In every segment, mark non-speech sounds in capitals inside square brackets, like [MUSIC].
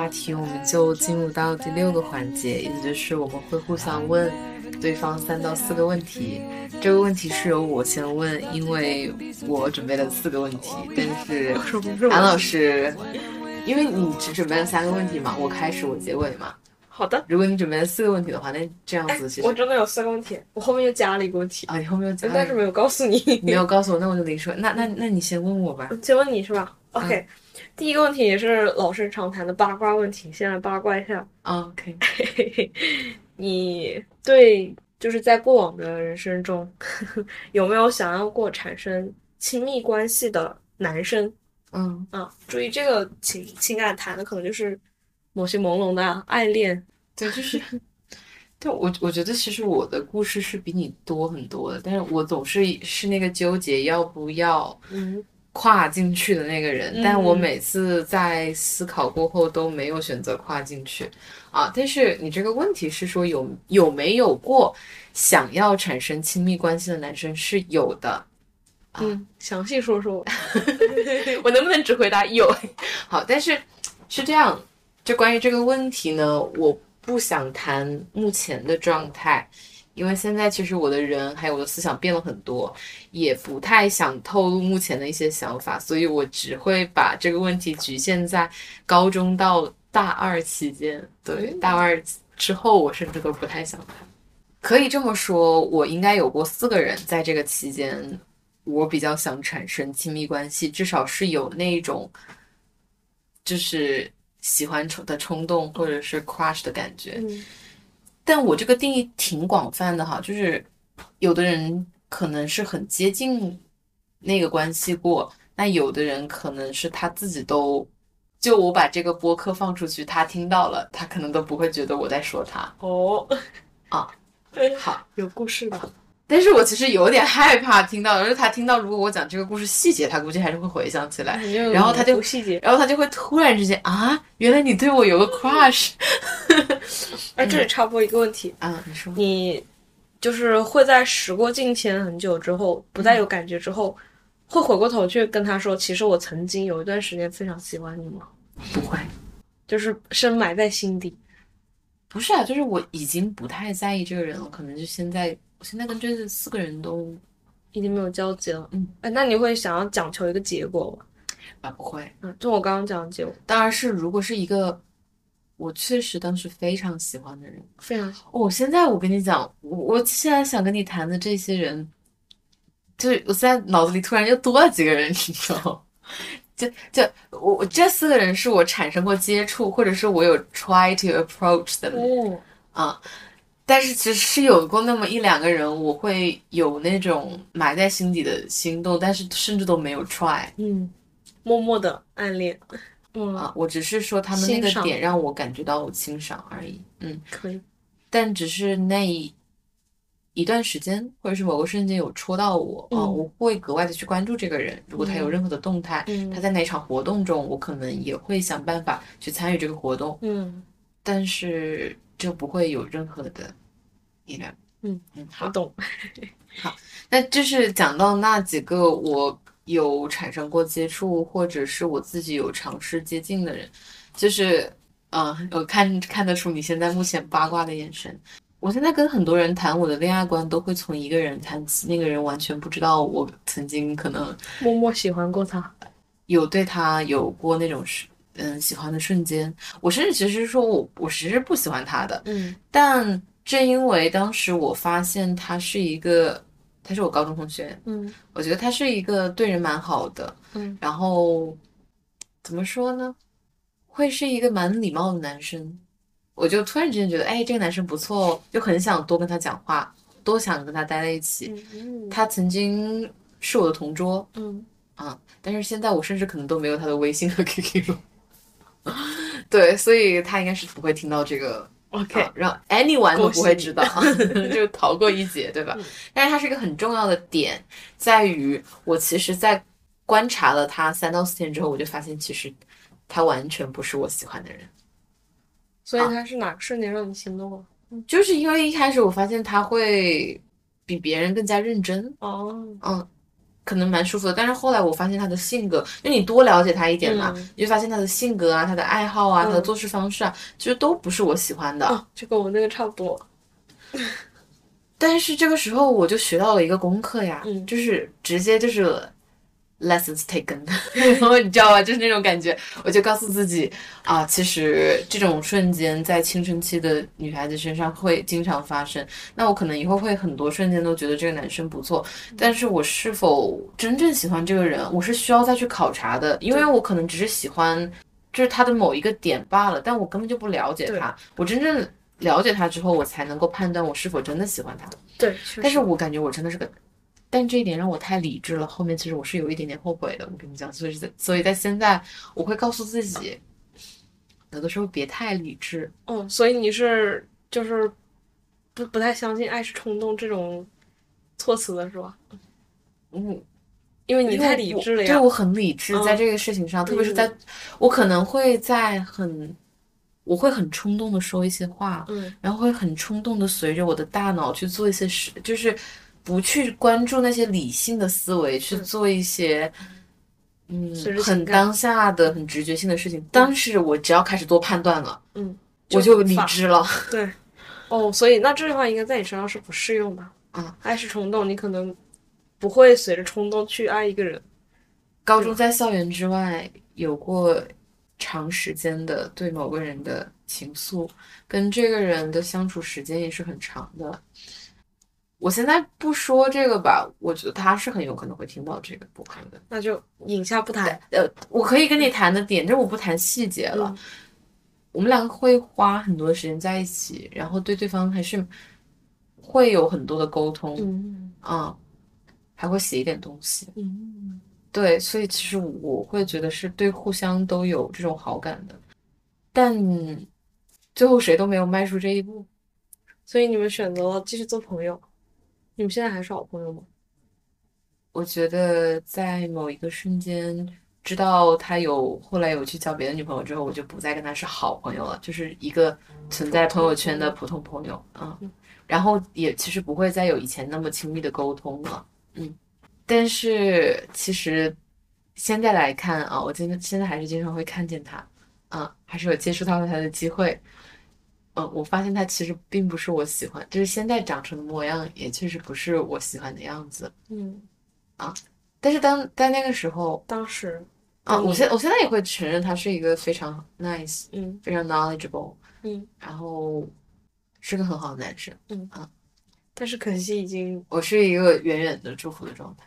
话题，我们就进入到第六个环节，也就是我们会互相问对方三到四个问题。这个问题是由我先问，因为我准备了四个问题，但是 [LAUGHS] 韩老师，因为你只准备了三个问题嘛，我开始我结尾嘛。好的，如果你准备了四个问题的话，那这样子其实我真的有四个问题，我后面又加了一个问题，啊，你后面又加了但是没有告诉你。没有告诉我，那我就跟你说，那那那你先问我吧。先问你是吧？OK，、第一个问题也是老生常谈的八卦问题，先来八卦一下，啊 OK，[LAUGHS] 你对就是在过往的人生中，[LAUGHS] 有没有想要过产生亲密关系的男生？嗯。啊？注意这个情情感谈的可能就是某些朦胧的爱恋，对，就是，但我我觉得其实我的故事是比你多很多的，但是我总是是那个纠结要不要嗯跨进去的那个人，嗯但我每次在思考过后都没有选择跨进去啊。但是你这个问题是说有有没有过想要产生亲密关系的男生是有的，嗯，详细说说。[LAUGHS] 我能不能只回答有？[LAUGHS] 好，但是是这样，就关于这个问题呢，我不想谈目前的状态，因为现在其实我的人还有我的思想变了很多，也不太想透露目前的一些想法，所以我只会把这个问题局限在高中到大二期间。对，大二之后我甚至都不太想谈。可以这么说，我应该有过四个人在这个期间，我比较想产生亲密关系，至少是有那种，就是喜欢冲的冲动，或者是 crush 的感觉。嗯但我这个定义挺广泛的哈，就是有的人可能是很接近那个关系过，那有的人可能是他自己都，就我把这个播客放出去，他听到了，他可能都不会觉得我在说他。哦，啊，好，有故事的。但是我其实有点害怕听到，就是他听到如果我讲这个故事细节，他估计还是会回想起来，然后他就细节，然后他就会突然之间啊，原来你对我有个 crush [LAUGHS] 哎，这里插播一个问题，[LAUGHS] 啊，你说你就是会在时过境迁很久之后，不再有感觉之后，会回过头去跟他说，其实我曾经有一段时间非常喜欢你吗？不会？就是深埋在心底。不是啊，就是我已经不太在意这个人了，可能就现在，我现在跟这四个人都已经没有交集了，嗯，哎，那你会想要讲求一个结果吗？啊不会，嗯，就我刚刚讲的结果，当然是如果是一个我确实当时非常喜欢的人，非常好。哦，现在我跟你讲，我我现在想跟你谈的这些人，就是我现在脑子里突然又多了几个人，你知道吗？[LAUGHS] 就就我我这四个人是我产生过接触，或者是我有 try to approach them 哦，啊，但是其实是有过那么一两个人，我会有那种埋在心底的心动，但是甚至都没有 try 嗯，默默的暗恋，嗯，啊，我只是说他们那个点让我感觉到我欣赏而已，嗯。可以，但只是那一一段时间，或者是某个瞬间有戳到我啊、嗯我会格外的去关注这个人。如果他有任何的动态，嗯他在哪场活动中，我可能也会想办法去参与这个活动，嗯，但是就不会有任何的嗯嗯，好，我懂。那就是讲到那几个我有产生过接触，或者是我自己有尝试接近的人，就是，嗯、我看看得出你现在目前八卦的眼神。我现在跟很多人谈我的恋爱观，都会从一个人谈起，那个人完全不知道我曾经可能默默喜欢过他。有对他有过那种是嗯喜欢的瞬间。我甚至其实说我我其实是不喜欢他的，嗯但正因为当时我发现他是一个，他是我高中同学，嗯我觉得他是一个对人蛮好的，嗯然后怎么说呢，会是一个蛮礼貌的男生。我就突然之间觉得，哎，这个男生不错哦，就很想多跟他讲话，多想跟他待在一起。嗯他曾经是我的同桌嗯啊，但是现在我甚至可能都没有他的微信和 QQ 了。[LAUGHS] 对，所以他应该是不会听到这个，OK，啊让 anyone 都不会知道，[LAUGHS] 就逃过一劫，对吧？嗯但是它是一个很重要的点，在于我其实，在观察了他三到四天之后，我就发现其实他完全不是我喜欢的人。所以他是哪个瞬间让你心动了？就是因为一开始我发现他会比别人更加认真，哦，嗯，可能蛮舒服的。但是后来我发现他的性格，就你多了解他一点嘛，嗯你就发现他的性格啊、他的爱好啊、嗯他的做事方式啊，其实都不是我喜欢的。哦，就跟我那个差不多。[LAUGHS] 但是这个时候我就学到了一个功课呀，嗯就是直接就是 lessons taken，然后 [LAUGHS] 你知道吧，就是那种感觉，我就告诉自己啊，其实这种瞬间在青春期的女孩子身上会经常发生。那我可能以后会很多瞬间都觉得这个男生不错，但是我是否真正喜欢这个人，我是需要再去考察的，因为我可能只是喜欢就是他的某一个点罢了，但我根本就不了解他，我真正。了解他之后，我才能够判断我是否真的喜欢他。对，但是我感觉我真的是个，但这一点让我太理智了。后面其实我是有一点点后悔的，我跟你讲，所以在所以在现在，我会告诉自己，有的时候别太理智。哦，所以你是就是不不太相信爱是冲动这种措辞的是吧？嗯，因为你太理智了呀。对我很理智，嗯在这个事情上，特别是在我可能会在很，我会很冲动的说一些话，嗯然后会很冲动的随着我的大脑去做一些事，就是不去关注那些理性的思维，去嗯做一些。嗯很当下的、很直觉性的事情。但是我只要开始做判断了，嗯，我就理智了。[LAUGHS] 对，哦，所以那这句话应该在你身上是不适用的。嗯，爱是冲动，你可能不会随着冲动去爱一个人。高中在校园之外有过长时间的对某个人的情愫，跟这个人的相处时间也是很长的。我现在不说这个吧，我觉得他是很有可能会听到这个播客的。那就引下不谈。呃，我可以跟你谈的点，就是我不谈细节了。嗯我们两个会花很多时间在一起，然后对对方还是会有很多的沟通，嗯嗯，还会写一点东西。嗯，对，所以其实我会觉得是对互相都有这种好感的，但最后谁都没有迈出这一步。所以你们选择了继续做朋友。你们现在还是好朋友吗？我觉得在某一个瞬间，知道他有后来有去交别的女朋友之后，我就不再跟他是好朋友了，就是一个存在朋友圈的普通朋友，嗯，然后也其实不会再有以前那么亲密的沟通了，嗯，但是其实现在来看啊，我真的现在还是经常会看见他，啊，还是有接触到他的机会。嗯，我发现他其实并不是我喜欢，就是现在长成的模样，也确实不是我喜欢的样子。嗯，啊但是当在那个时候，当时，啊，嗯我现我现在也会承认他是一个非常 nice、嗯非常 knowledgeable，嗯，然后是个很好的男生。嗯啊但是可惜已经我是一个远远的祝福的状态。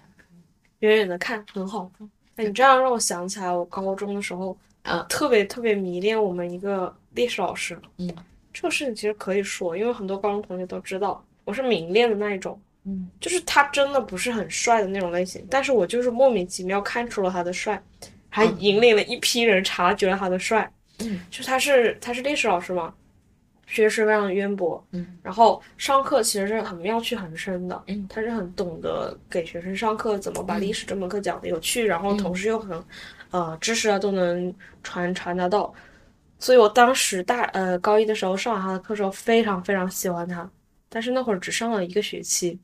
远远的看很好。哎，你这样让我想起来，我高中的时候，啊特别特别迷恋我们一个历史老师。嗯，这个事情其实可以说，因为很多高中同学都知道，我是明恋的那一种。嗯，就是他真的不是很帅的那种类型，但是我就是莫名其妙看出了他的帅，还嗯引领了一批人察觉了他的帅。嗯，就他是他是历史老师嘛，学识非常渊博，嗯，然后上课其实是很妙趣横生的，嗯他是很懂得给学生上课怎么把历史这门课讲的有趣，然后同时又很，呃，知识啊都能传传达到，所以我当时大呃高一的时候上完他的课之后，非常非常喜欢他，但是那会儿只上了一个学期，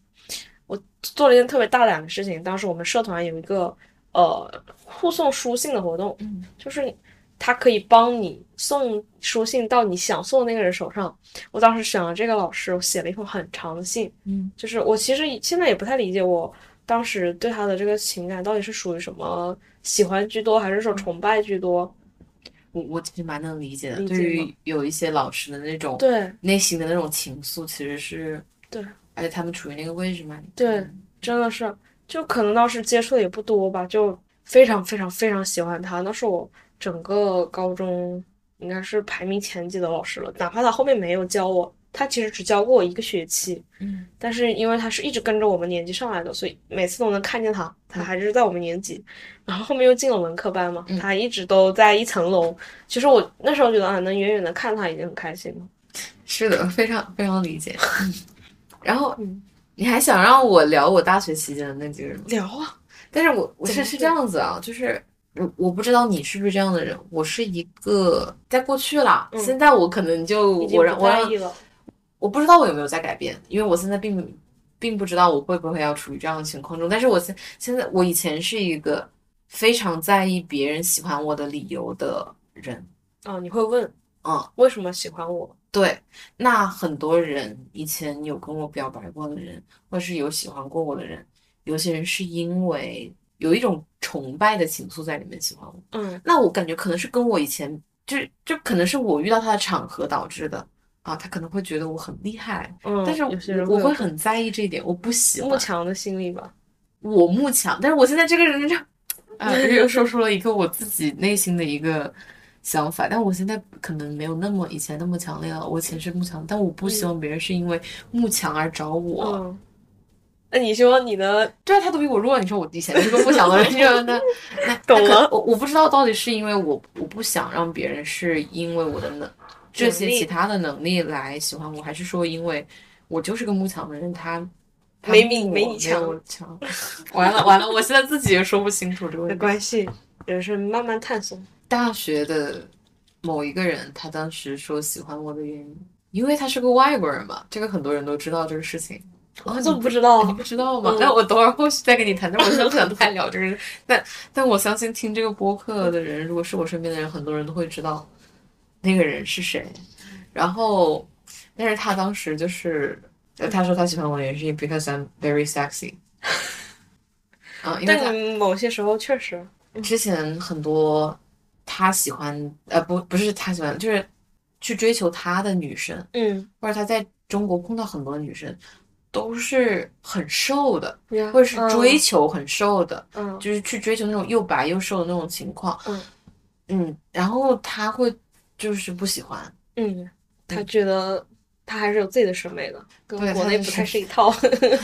我做了一件特别大胆的事情，当时我们社团有一个呃互送书信的活动，嗯就是他可以帮你送书信到你想送的那个人手上。我当时选了这个老师，我写了一封很长的信，嗯就是我其实现在也不太理解，我当时对他的这个情感到底是属于什么喜欢居多，还是说崇拜居多？我我其实蛮能理解的，解对于有一些老师的那种对。内心的那种情愫，其实是对，而且他们处于那个位置嘛，对真的是，就可能当时接触的也不多吧，就非常非常非常喜欢他。那是我整个高中应该是排名前几的老师了，哪怕他后面没有教我，他其实只教过我一个学期，嗯但是因为他是一直跟着我们年级上来的，所以每次都能看见他，他还是在我们年级。然后后面又进了文科班嘛，嗯他一直都在一层楼。其实我那时候觉得啊，能远远的看他已经很开心了。是的，非常非常理解。[LAUGHS] 嗯然后嗯你还想让我聊我大学期间的那几个人吗？聊啊，但是我我是是是这样子啊，就是我我不知道你是不是这样的人，我是一个在过去啦，嗯现在我可能就我让我。我不知道我有没有在改变，因为我现在并并不知道我会不会要处于这样的情况中。但是我现现在，我以前是一个非常在意别人喜欢我的理由的人。哦，你会问，嗯，为什么喜欢我？对，那很多人以前有跟我表白过的人，或是有喜欢过我的人，有些人是因为有一种崇拜的情愫在里面喜欢我。嗯那我感觉可能是跟我以前就是就可能是我遇到他的场合导致的啊，他可能会觉得我很厉害，嗯，但是我我会很在意这一点，我不喜欢慕强的心理吧。我慕强，但是我现在这个人就 [LAUGHS] 啊，又说出了一个我自己内心的一个想法，但我现在可能没有那么以前那么强烈了。我以前是慕强，但我不希望别人是因为慕强而找我。嗯，那你说你的对啊，他都比我弱，你说我以前是个不强的人，就那那 [LAUGHS] 懂了我我不知道到底是因为我我不想让别人是因为我的能这些其他的能力来喜欢我，还是说因为我就是个慕强的人，他他没你没你强我强。完了完了，我现在自己也说不清楚这个问题。关系，人生慢慢探索。大学的某一个人，他当时说喜欢我的原因，因为他是个外国人嘛，这个很多人都知道这个事情。哦，我怎么不知道你？不知道吗嗯？那我等会儿后续再跟你谈。但我真的 [LAUGHS] 不想太聊这个人，但但我相信听这个播客的人，如果是我身边的人，很多人都会知道那个人是谁。然后，但是他当时就是，呃他说他喜欢我的原因是 because I'm very sexy。[LAUGHS] 啊，因为某些时候确实，之前很多他喜欢，呃，不，不是他喜欢，就是去追求他的女生，嗯，或者他在中国碰到很多女生，都是很瘦的，呀或者是追求很瘦的，嗯就是去追求那种又白又瘦的那种情况。嗯嗯，然后他会就是不喜欢，嗯，他觉得他还是有自己的审美的，跟国内不太是一套。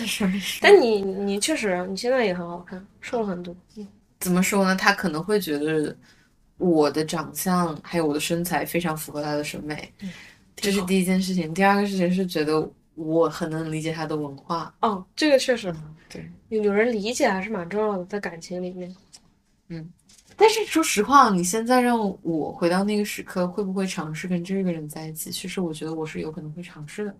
[LAUGHS] 但你你确实，你现在也很好看，瘦了很多。怎么说呢？他可能会觉得我的长相还有我的身材非常符合他的审美，这是第一件事情。第二个事情是觉得我很能理解他的文化，哦，这个确实对。有有人理解还是蛮重要的，在感情里面。但是说实话，你现在让我回到那个时刻，会不会尝试跟这个人在一起？其实我觉得我是有可能会尝试的。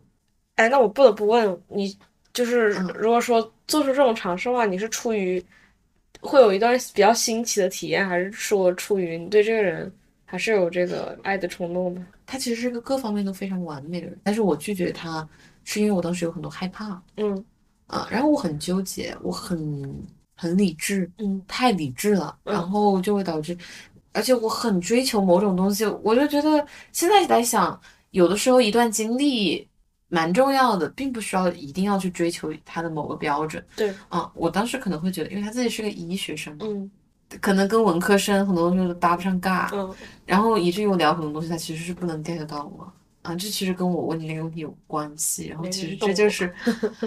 哎，那我不得不问你，就是嗯如果说做出这种尝试的话，你是出于会有一段比较新奇的体验，还是说出于你对这个人还是有这个爱的冲动的？他其实是个各方面都非常完美的人，但是我拒绝他，是因为我当时有很多害怕嗯啊，然后我很纠结，我很很理智，嗯。太理智了，嗯。然后就会导致，而且我很追求某种东西，我就觉得现在来想，有的时候一段经历蛮重要的，并不需要一定要去追求他的某个标准。对，啊，我当时可能会觉得，因为他自己是个医学生嘛，嗯可能跟文科生很多东西都搭不上尬，嗯然后以至于我聊很多东西，他其实是不能 get 到我啊，这其实跟我问你那个问题有关系。然后其实这就是，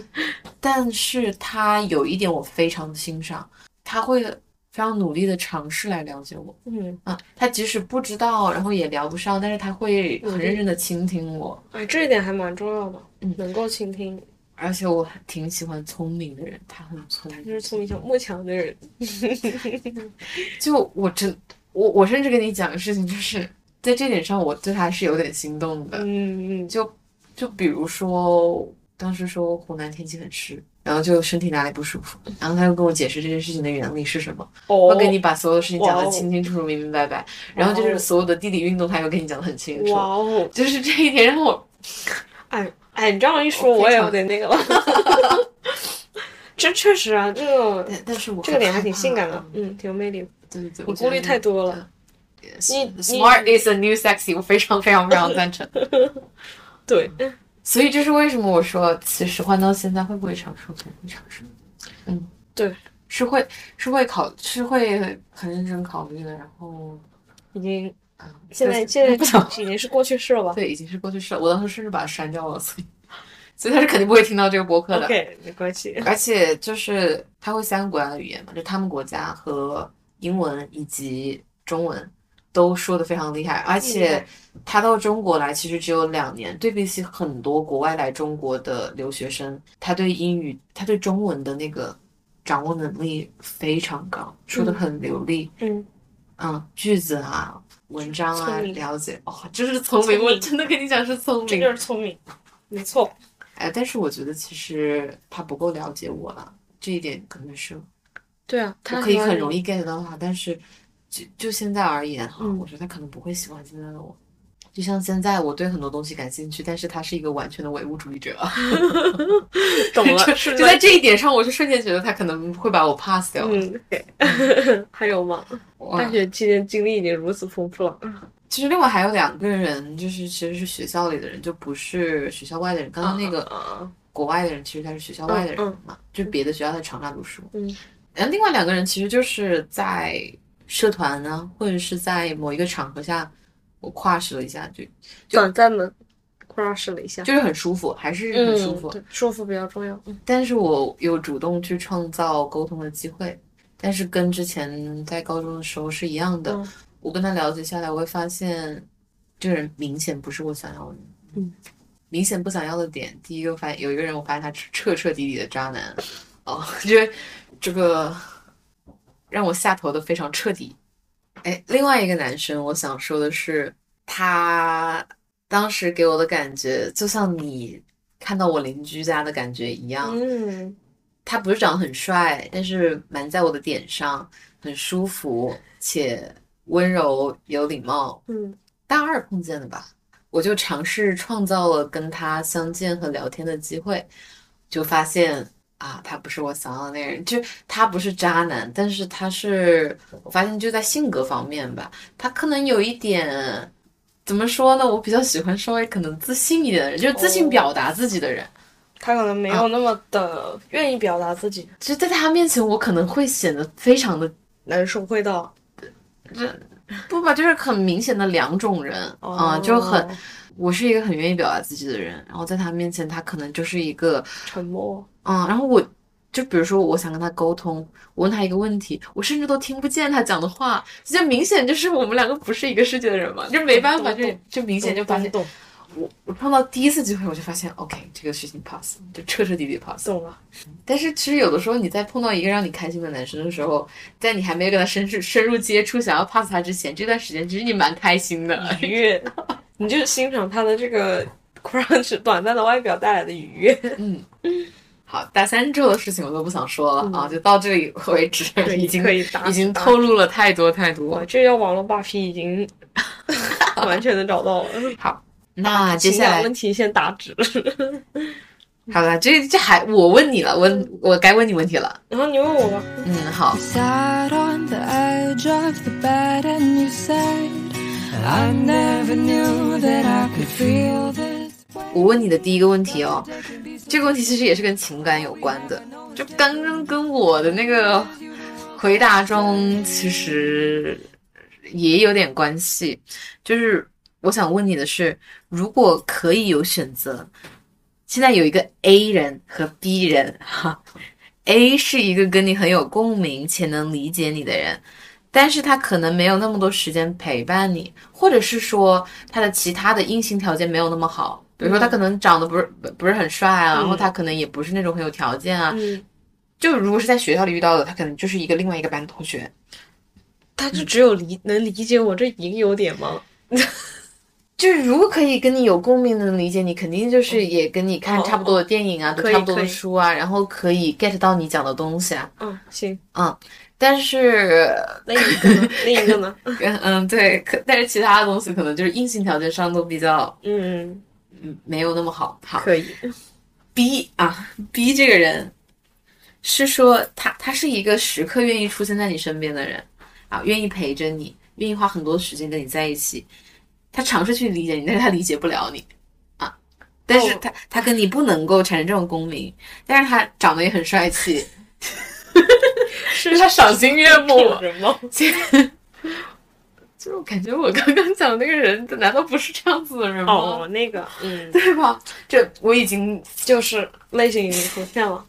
[LAUGHS] 但是他有一点我非常的欣赏，他会非常努力的尝试来了解我嗯，啊，他即使不知道，然后也聊不上，但是他会很认真的倾听我，哎，这一点还蛮重要的，嗯能够倾听，而且我挺喜欢聪明的人，他很聪明，就是聪明像慕强的人。[LAUGHS] 就我真我我甚至跟你讲个事情，就是在这点上我对他是有点心动的。嗯嗯就就比如说当时说湖南天气很湿，然后就身体哪里不舒服，然后他又跟我解释这件事情的原理是什么，哦我跟你把所有的事情讲得清清楚楚、明明白白，然后就是所有的地理运动他又跟你讲得很清楚，哇哦，就是这一点让我哎哎，你这样一说，我也有点那个了。[LAUGHS] 这确实啊，这个但但是我这个脸还挺性感的，嗯，挺有魅力的。对对对，我顾虑太多了。Smart is a new sexy，我非常非常非常赞成。[LAUGHS] 对，所以这是为什么我说，其实换到现在会不会尝试？我肯定会尝试。嗯，对，是会是会考是会很认真考虑的。然后，已经嗯，现在现在不想已经是过去式了吧对已经是过去式了。我当时甚至把它删掉了，所以所以他是肯定不会听到这个播客的。？OK，没关系。而且就是他会三个国家的语言嘛，就他们国家和英文以及中文都说的非常厉害，而且他到中国来其实只有两年，对比起很多国外来中国的留学生，他对英语、他对中文的那个掌握能力非常高，说的很流利，嗯，嗯，句子啊、文章啊了解，哦，就是聪明，我真的跟你讲是聪明。这就，是聪明。没错，哎，但是我觉得其实他不够了解我了，这一点可能是对啊，他可以很容易 get 到他，但是就就现在而言哈，嗯我觉得他可能不会喜欢现在的我。就像现在，我对很多东西感兴趣，但是他是一个完全的唯物主义者。[LAUGHS] 懂了，就就在这一点上，我就瞬间觉得他可能会把我 pass 掉。嗯，对 [LAUGHS] 还有吗？大学期间经历已经如此丰富了，其实另外还有两个人，就是其实是学校里的人，就不是学校外的人。刚刚那个啊，国外的人，其实他是学校外的人嘛，就别的学校在长沙读书。嗯，然后另外两个人其实就是在社团呢，或者是在某一个场合下，我跨试了一下，就短暂的 crush 了一下，就是很舒服，还是很舒服。舒服比较重要。嗯但是我有主动去创造沟通的机会，但是跟之前在高中的时候是一样的。嗯我跟他了解下来，我会发现这个人明显不是我想要的。嗯，明显不想要的点，第一个发现有一个人，我发现他彻彻底底的渣男。哦，因 [LAUGHS] 为这个让我下头的非常彻底。哎，另外一个男生，我想说的是，他当时给我的感觉，就像你看到我邻居家的感觉一样。嗯他不是长得很帅，但是蛮在我的点上，很舒服且温柔有礼貌。嗯大二碰见的吧，我就尝试创造了跟他相见和聊天的机会，就发现啊，他不是我想要的那个人，就他不是渣男，但是他是我发现就在性格方面吧，他可能有一点。怎么说呢？我比较喜欢稍微可能自信一点的人，就是自信表达自己的人。他可能没有那么的愿意表达自己，就在他面前，我可能会显得非常的难受会到不吧，就是很明显的两种人啊、哦就很，我是一个很愿意表达自己的人，然后在他面前，他可能就是一个，沉默。嗯，然后我就比如说我想跟他沟通，我问他一个问题，我甚至都听不见他讲的话，这就明显就是我们两个不是一个世界的人嘛，就没办法，就就明显就发现，懂我我碰到第一次机会，我就发现，OK，这个事情 pass，就彻彻底底 pass。懂了，但是其实有的时候你在碰到一个让你开心的男生的时候，在你还没有跟他深入深入接触，想要 pass 他之前，这段时间其实你蛮开心的。愉悦，[LAUGHS] 你就欣赏他的这个 crunch 短暂的外表带来的愉悦。嗯，好，大三之后的事情我都不想说了、啊，就到这里为止，[LAUGHS] 已经可以打已经透露了太多太哇，多。这要网络霸屏已经 [LAUGHS] 完全的找到了。[LAUGHS] 好，那接下来问题先打直，好了，这这还我问你了，问我该问你问题了。然后你问我吧。嗯，好，Sat on the edge of the bed and you said, I never knew that I could feel this. 我问你的第一个问题哦，这个问题其实也是跟情感有关的，就刚刚跟我的那个回答中其实也有点关系。就是我想问你的是，如果可以有选择，现在有一个 A 人和 B 人，哈，A 是一个跟你很有共鸣且能理解你的人。但是他可能没有那么多时间陪伴你，或者是说他的其他的硬性条件没有那么好，比如说他可能长得不是不不是很帅啊，然后他可能也不是那种很有条件啊。嗯，就如果是在学校里遇到的，他可能就是一个另外一个班同学。他就只有理能理解我这一个优点吗？[LAUGHS] 就是如果可以跟你有共鸣，能理解你，肯定就是也跟你看差不多的电影啊，读差不多的书啊，然后可以 get 到你讲的东西啊。嗯，行。嗯但是，[LAUGHS] 另一个呢？另一个呢？嗯 [LAUGHS] 嗯，对，可但是其他的东西可能就是硬性条件上都比较嗯，嗯没有那么好。好，可以。B 啊，B 这个人是说他他是一个时刻愿意出现在你身边的人啊，愿意陪着你，愿意花很多时间跟你在一起。他尝试去理解你，但是他理解不了你啊。但是哦他、他跟你不能够产生这种共鸣，但是他长得也很帅气，是 [LAUGHS] 他赏心悦目。人吗？[LAUGHS] 就是我感觉我刚刚讲的那个人，难道不是这样子的人吗？哦，那个，嗯，对吧？这我已经就是类型已经出现了。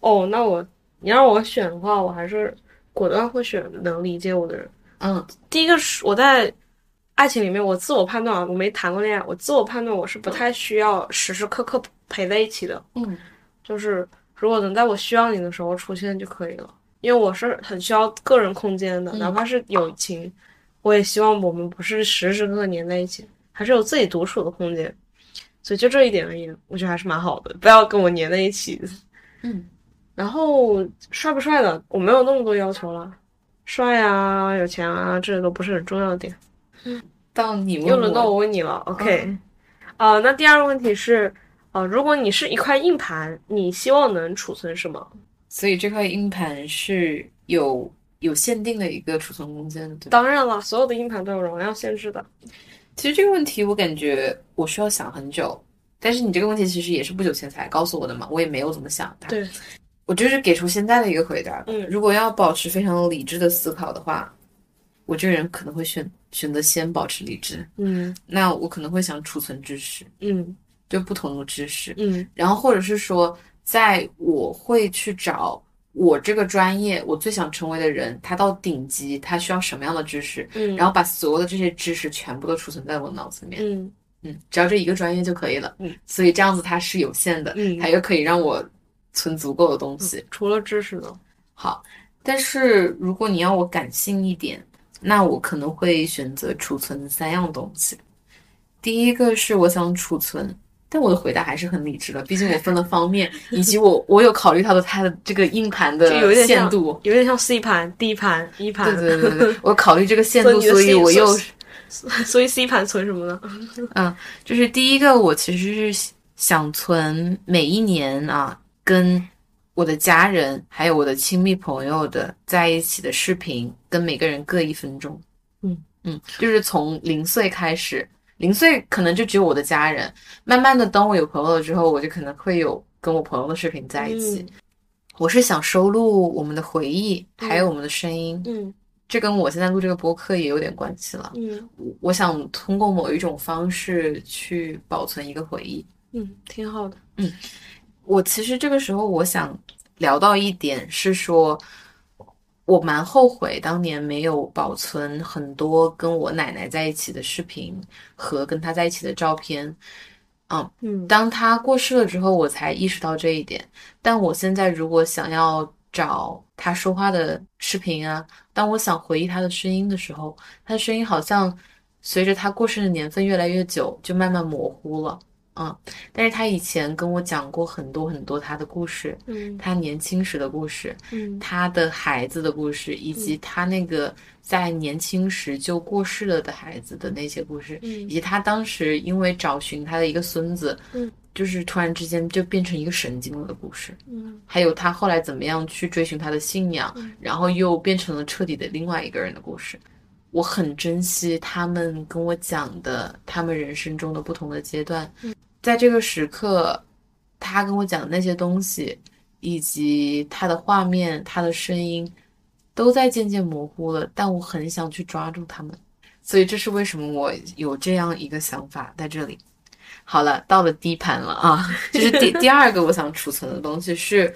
哦，那我你让我选的话，我还是果断会选能理解我的人。嗯第一个是我在爱情里面，我自我判断啊，我没谈过恋爱，我自我判断我是不太需要时时刻刻陪在一起的，嗯就是如果能在我需要你的时候出现就可以了。因为我是很需要个人空间的，嗯哪怕是友情，我也希望我们不是时时刻刻黏在一起，还是有自己独处的空间。所以就这一点而言，我觉得还是蛮好的，不要跟我粘在一起。嗯，[LAUGHS] 然后帅不帅的，我没有那么多要求了，帅啊，有钱啊，这都不是很重要的点。到你问又轮到我我问你了，OK？嗯啊、那第二个问题是，呃，如果你是一块硬盘，你希望能储存什么？所以这块硬盘是有有限定的一个储存空间，对？当然了，所有的硬盘都有容量限制的。其实这个问题我感觉我需要想很久，但是你这个问题其实也是不久前才告诉我的嘛，我也没有怎么想它。对，我就是给出现在的一个回答。嗯如果要保持非常理智的思考的话，我这个人可能会选选择先保持理智。嗯那我可能会想储存知识，嗯就不同的知识，嗯然后或者是说，在我会去找我这个专业我最想成为的人，他到顶级，他需要什么样的知识，嗯，然后把所有的这些知识全部都储存在我脑子里面。嗯嗯，只要这一个专业就可以了。嗯，所以这样子它是有限的，嗯它又可以让我存足够的东西。除了知识呢？好，但是如果你要我感性一点，那我可能会选择储存三样东西。第一个是我想储存，但我的回答还是很理智的，毕竟我分了方面，以及我我有考虑到的它的这个硬盘的就有点限度。有点像 C 盘、D 盘、E 盘。对对对对，[LAUGHS] 我考虑这个限度，所以我又所以 C 盘存什么呢？[LAUGHS] 嗯就是第一个，我其实是想存每一年啊，跟我的家人还有我的亲密朋友的在一起的视频，跟每个人各一分钟。嗯嗯，就是从零岁开始，零碎可能就只有我的家人，慢慢的，当我有朋友了之后，我就可能会有跟我朋友的视频在一起。嗯我是想收录我们的回忆，还有我们的声音，嗯这跟我现在录这个播客也有点关系了。嗯我我想通过某一种方式去保存一个回忆。嗯，挺好的。嗯我其实这个时候我想聊到一点是说，我蛮后悔当年没有保存很多跟我奶奶在一起的视频和跟她在一起的照片。嗯当她过世了之后，我才意识到这一点。但我现在如果想要找她说话的视频啊，当我想回忆她的声音的时候，她的声音好像随着她过世的年份越来越久，就慢慢模糊了。嗯，但是他以前跟我讲过很多很多他的故事，嗯他年轻时的故事，嗯他的孩子的故事，以及他那个在年轻时就过世了的孩子的那些故事，以嗯及他当时因为找寻他的一个孙子，嗯，就是突然之间就变成一个神经了的故事，嗯还有他后来怎么样去追寻他的信仰，嗯然后又变成了彻底的另外一个人的故事。我很珍惜他们跟我讲的他们人生中的不同的阶段，在这个时刻，他跟我讲的那些东西，以及他的画面、他的声音，都在渐渐模糊了。但我很想去抓住他们，所以这是为什么我有这样一个想法在这里。好了，到了 D 盘了啊，[LAUGHS] 就是第第二个我想储存的东西，是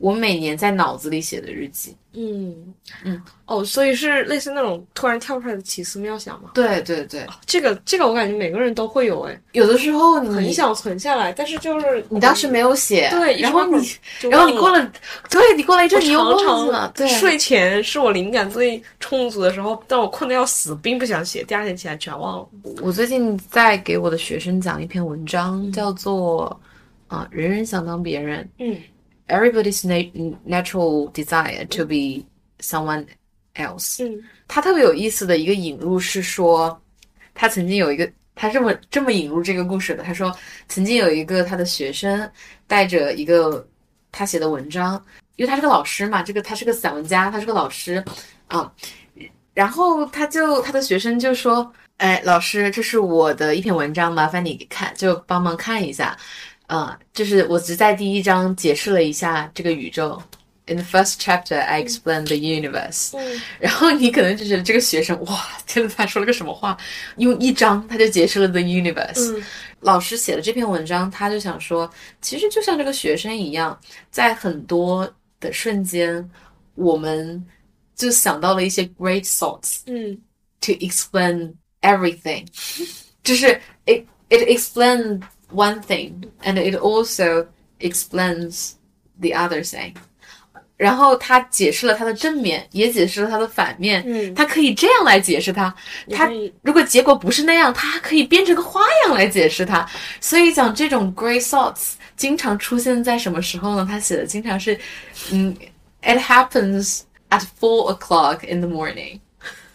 我每年在脑子里写的日记。嗯嗯，哦，所以是类似那种突然跳出来的奇思妙想吗？对对对，这个这个我感觉每个人都会有哎，有的时候你很想存下来，但是就是你当时没有写，对，然后你，然后你过了。对你过了一阵，你又常忘记了，对，睡前是我灵感最充足的时候，但我困得要死，并不想写，第二天起来全忘了。我最近在给我的学生讲一篇文章，叫做啊、人人想当别人嗯，Everybody's na- natural desire to be someone else。嗯他特别有意思的一个引入是说，他曾经有一个，他这么这么引入这个故事的。他说，曾经有一个他的学生带着一个他写的文章，因为他是个老师嘛，这个他是个散文家，他是个老师啊。然后他就他的学生就说：“哎，老师，这是我的一篇文章，麻烦你看，就帮忙看一下。啊、就是我只在第一章解释了一下这个宇宙。In the first chapter, I explained the universe。嗯然后你可能就觉得这个学生哇，天呐，他说了个什么话？用一章他就解释了 the universe。嗯老师写的这篇文章，他就想说，其实就像这个学生一样，在很多的瞬间，我们就想到了一些 great thoughts 嗯 to explain everything，就是 it it explains one thing and it also explains the other thing。 然后他解释了它的正面，也解释了它的反面。嗯，他可以这样来解释它，他也可以如果结果不是那样，他还可以变成个花样来解释它。所以讲这种 great thoughts 经常出现在什么时候呢？他写的经常是，嗯，it happens at four o'clock in the morning，[LAUGHS]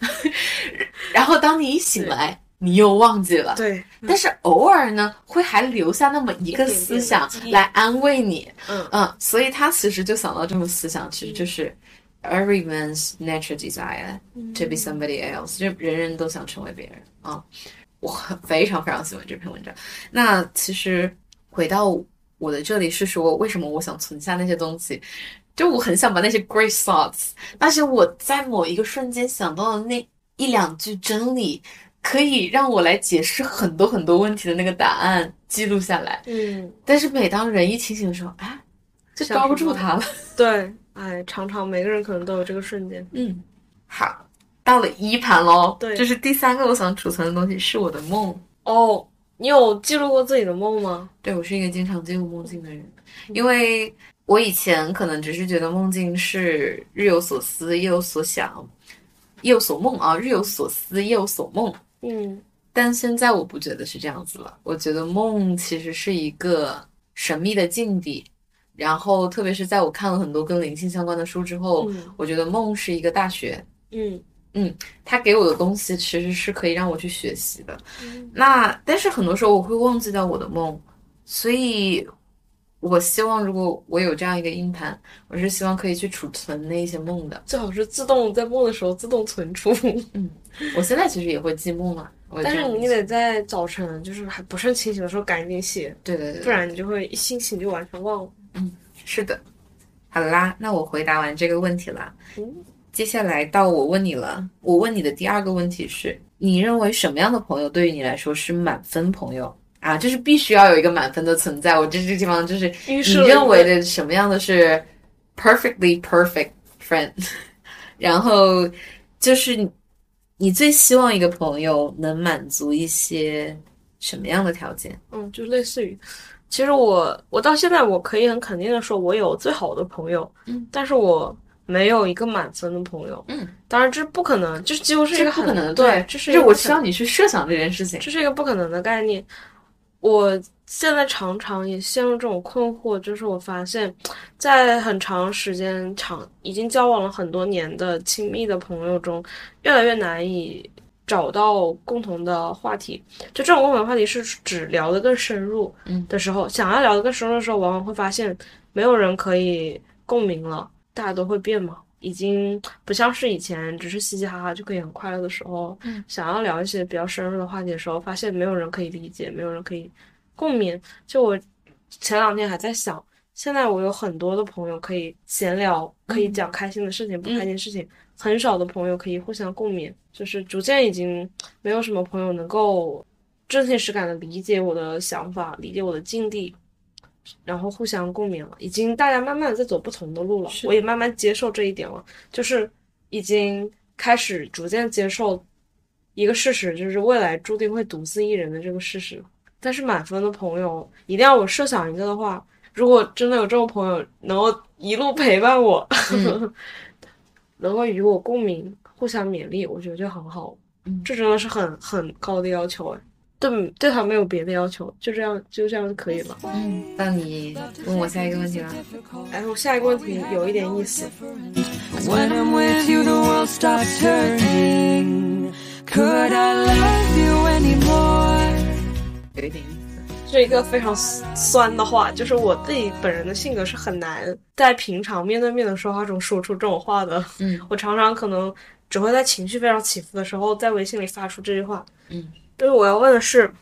然后当你一醒来， 你又忘记了。对，但是偶尔呢，会还留下那么一个思想来安慰你，嗯嗯，所以他其实就想到这种思想，其实就是 everyone's natural desire to be somebody else，就人人都想成为别人啊。我很非常非常喜欢这篇文章。那其实回到我的这里是说，为什么我想存下那些东西？就我很想把那些 great thoughts，那些我在某一个瞬间想到的那一两句真理，可以让我来解释很多很多问题的那个答案记录下来。嗯，但是每当人一清醒的时候，哎，就想抓不住他了。[LAUGHS] 对，哎，常常每个人可能都有这个瞬间。嗯，好，到了一盘喽。对这是第三个我想储存的东西，是我的梦。哦，你有记录过自己的梦吗？对我是一个经常记录梦境的人，因为我以前可能只是觉得梦境是日有所思，夜有所想，夜有所梦啊，日有所思，夜有所梦。嗯但现在我不觉得是这样子了，我觉得梦其实是一个神秘的境地。然后，特别是在我看了很多跟灵性相关的书之后，嗯我觉得梦是一个大学，嗯嗯它给我的东西其实是可以让我去学习的。嗯那但是很多时候我会忘记掉我的梦，所以我希望如果我有这样一个硬盘，我是希望可以去储存那一些梦的。最好是自动在梦的时候自动存储。嗯我现在其实也会记梦嘛，但是你得在早晨，就是还不甚清醒的时候赶紧写，对对对，不然你就会一清醒就完全忘了。嗯是的。好啦，那我回答完这个问题啦。嗯接下来到我问你了，我问你的第二个问题是：你认为什么样的朋友对于你来说是满分朋友啊？就是必须要有一个满分的存在。我这这个地方就是你认为的什么样的是 perfectly perfect friend，[LAUGHS] 然后就是你你最希望一个朋友能满足一些什么样的条件？嗯，就类似于，其实我我到现在我可以很肯定的说，我有最好的朋友，嗯，但是我没有一个满分的朋友，嗯，当然这不可能，这几乎是一个不可能的，对，这是一就我个不可需要你去设想这件事情。这是一个不可能的概念。我现在常常也陷入这种困惑，就是我发现，在很长时间长已经交往了很多年的亲密的朋友中，越来越难以找到共同的话题。就这种共同的话题是指聊得更深入嗯的时候，想要聊得更深入的时候，往往会发现没有人可以共鸣了，大家都会变嘛。已经不像是以前只是嘻嘻哈哈就可以很快乐的时候，嗯想要聊一些比较深入的话题的时候，发现没有人可以理解，没有人可以共鸣。就我前两天还在想，现在我有很多的朋友可以闲聊，可以讲开心的事情、不开心的事情，很少的朋友可以互相共鸣，就是逐渐已经没有什么朋友能够真情实感的理解我的想法，理解我的境地。然后互相共鸣了，已经大家慢慢的在走不同的路了，我也慢慢接受这一点了，就是已经开始逐渐接受一个事实，就是未来注定会独自一人的这个事实。但是满分的朋友，一定要我设想一个的话，如果真的有这种朋友能够一路陪伴我，嗯 [LAUGHS] 能够与我共鸣，互相勉励，我觉得就很好。嗯这真的是很很高的要求哎，对对他没有别的要求，就这样就这样就可以了。嗯，那你问我下一个问题了。哎，我下一个问题有一点意思，When I'm with you, the world stops hurting. Could I love you anymore? 有一点意思。是一个非常酸的话，就是我自己本人的性格是很难在平常面对面的说话中说出这种话的。嗯我常常可能只会在情绪非常起伏的时候，在微信里发出这句话。嗯，就是我要问的是，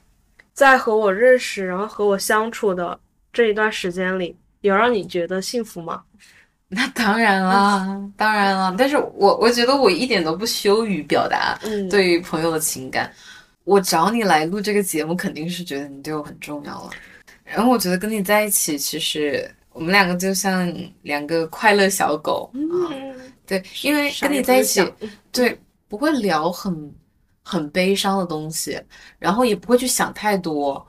在和我认识，然后和我相处的这一段时间里，有让你觉得幸福吗？[LAUGHS] 那当然啦，当然了。但是我我觉得我一点都不羞于表达嗯，对于朋友的情感。我找你来录这个节目，肯定是觉得你对我很重要了。然后我觉得跟你在一起，其实我们两个就像两个快乐小狗啊。嗯，对，因为跟你在一起，对，不会聊很很悲伤的东西，然后也不会去想太多，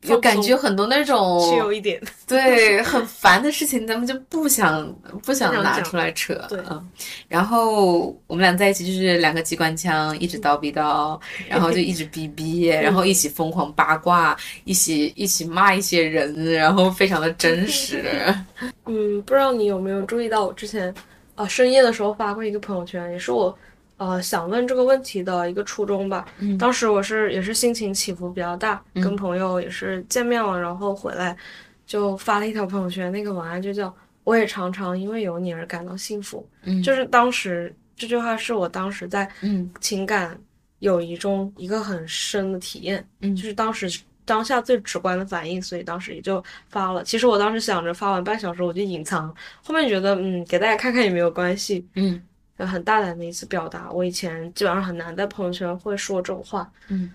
就感觉很多那种是有一点，对很烦的事情，咱们就不想不想拿出来扯。对嗯，然后我们俩在一起就是两个机关枪，一直叨逼叨，然后就一直逼逼，[LAUGHS] 然后一起疯狂八卦，一起一起骂一些人，然后非常的真实。[LAUGHS] 嗯，不知道你有没有注意到，我之前啊、深夜的时候发过一个朋友圈，也是我呃想问这个问题的一个初衷吧。嗯当时我是也是心情起伏比较大，跟朋友也是见面了，然后回来就发了一条朋友圈，那个文案就叫“我也常常因为有你而感到幸福”。嗯就是当时这句话是我当时在嗯情感友谊中一个很深的体验，嗯就是当时当下最直观的反应，所以当时也就发了。其实我当时想着发完半小时我就隐藏，后面觉得嗯给大家看看也没有关系，嗯就很大胆的一次表达。我以前基本上很难在朋友圈会说这种话，嗯，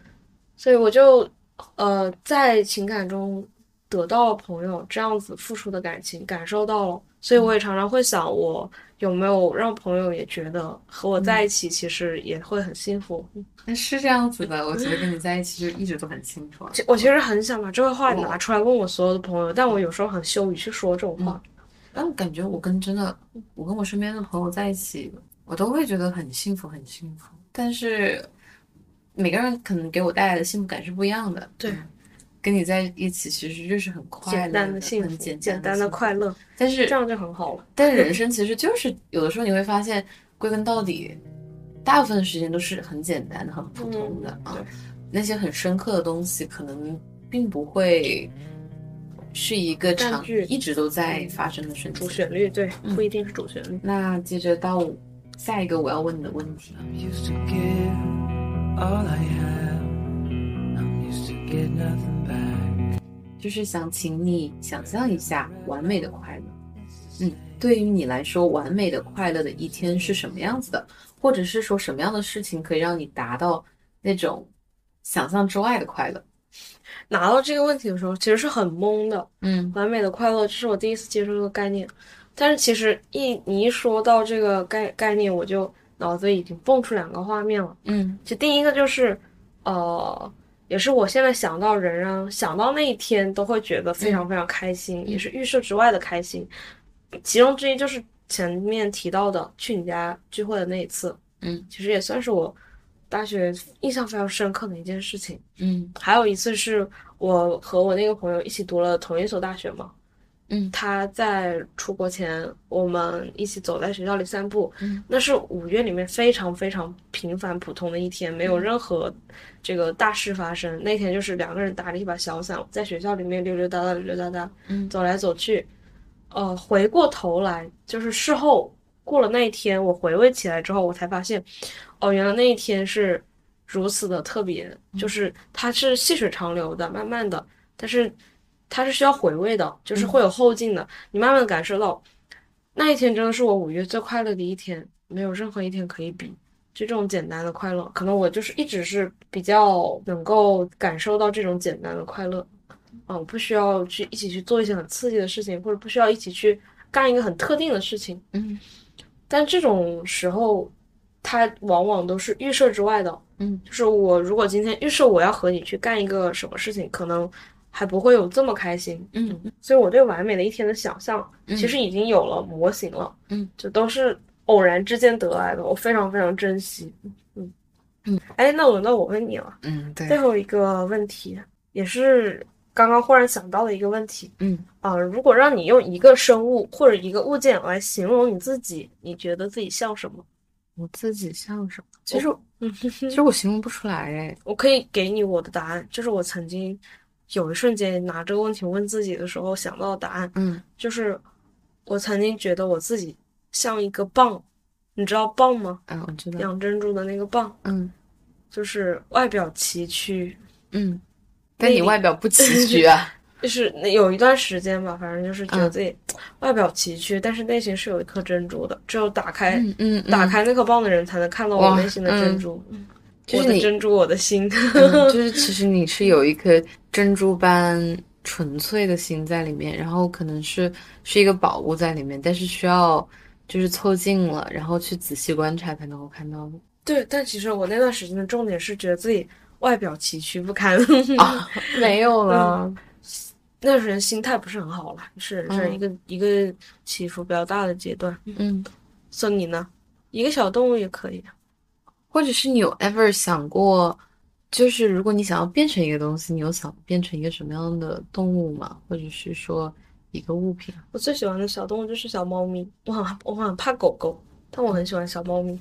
所以我就呃在情感中得到了朋友这样子付出的感情，感受到了，所以我也常常会想，我有没有让朋友也觉得和我在一起其实也会很幸福。那是这样子的，我觉得跟你在一起就一直都很清楚啊。其我其实很想把这个话拿出来问我所有的朋友，但我有时候很羞于去说这种话。但我感觉我跟真的，我跟我身边的朋友在一起，我都会觉得很幸福，很幸福。但是每个人可能给我带来的幸福感是不一样的。对嗯跟你在一起其实就是很快乐简单的幸福，很简简单的快乐，但是这样就很好了。但是人 [LAUGHS] 生其实就是有的时候你会发现，归根到底，大部分的时间都是很简单的、很普通的、啊。那些很深刻的东西，可能并不会是一个长一直都在发生的事主。旋律对，不一定是主旋律。那接着到下一个我要问你的问题，I'm used to give all I have. I'm used to get nothing back. 就是想请你想象一下完美的快乐。嗯，对于你来说，完美的快乐的一天是什么样子的？或者是说什么样的事情可以让你达到那种想象之外的快乐？拿到这个问题的时候，其实是很懵的。嗯完美的快乐，这是我第一次接触这个概念。但是其实一你一说到这个概概念，我就脑子里已经蹦出两个画面了。嗯就第一个就是，呃，也是我现在想到人啊，想到那一天都会觉得非常非常开心，也是预设之外的开心。其中之一就是前面提到的去你家聚会的那一次，嗯，其实也算是我大学印象非常深刻的一件事情。嗯还有一次是我和我那个朋友一起读了同一所大学嘛，嗯。他在出国前，我们一起走在学校里散步，嗯。那是五月里面非常非常平凡普通的一天，没有任何这个大事发生。那天就是两个人打着一把小伞，在学校里面溜溜达达溜溜达达，嗯。走来走去。呃，回过头来，就是事后过了那一天，我回味起来之后，我才发现，哦，原来那一天是如此的特别，就是它是细水长流的，慢慢的，但是它是需要回味的，就是会有后劲的。你慢慢的感受到，那一天真的是我五月最快乐的一天，没有任何一天可以比。就这种简单的快乐，可能我就是一直是比较能够感受到这种简单的快乐。啊，我不需要去一起去做一些很刺激的事情，或者不需要一起去干一个很特定的事情。嗯但这种时候，它往往都是预设之外的。嗯，就是我如果今天预设我要和你去干一个什么事情，可能还不会有这么开心。嗯所以我对完美的一天的想象，嗯其实已经有了模型了。嗯，就都是偶然之间得来的，我非常非常珍惜。嗯嗯，哎，那轮到我问你了，嗯，对最，后一个问题，也是刚刚忽然想到的一个问题。嗯啊、如果让你用一个生物或者一个物件来形容你自己，你觉得自己像什么？我自己像什么？其实嗯，其实我形容不出来哎。我可以给你我的答案，就是我曾经有一瞬间拿这个问题问自己的时候想到的答案，嗯就是我曾经觉得我自己像一个蚌，你知道蚌吗？啊，我知道。养珍珠的那个蚌，嗯就是外表崎岖，嗯，但你外表不崎岖啊。[LAUGHS] 就是那有一段时间吧，反正就是觉得嗯自己外表崎岖，但是内心是有一颗珍珠的。只有打开、嗯嗯，打开那颗蚌的人，才能看到我内心的珍珠。就是你我的珍珠，我的心。嗯就是其实你是有一颗珍珠般纯粹的心在里面，然后可能是是一个宝物在里面，但是需要就是凑近了，然后去仔细观察才能够看到的。对，但其实我那段时间的重点是觉得自己外表崎岖不堪，啊，[LAUGHS] 没有了。[LAUGHS] 那段时间心态不是很好了，是是嗯一个、一个起伏比较大的阶段。嗯，所以你呢？一个小动物也可以。或者是你有 ever 想过，就是如果你想要变成一个东西，你有想变成一个什么样的动物吗？或者是说一个物品？我最喜欢的小动物就是小猫咪，我很我很怕狗狗，但我很喜欢小猫咪。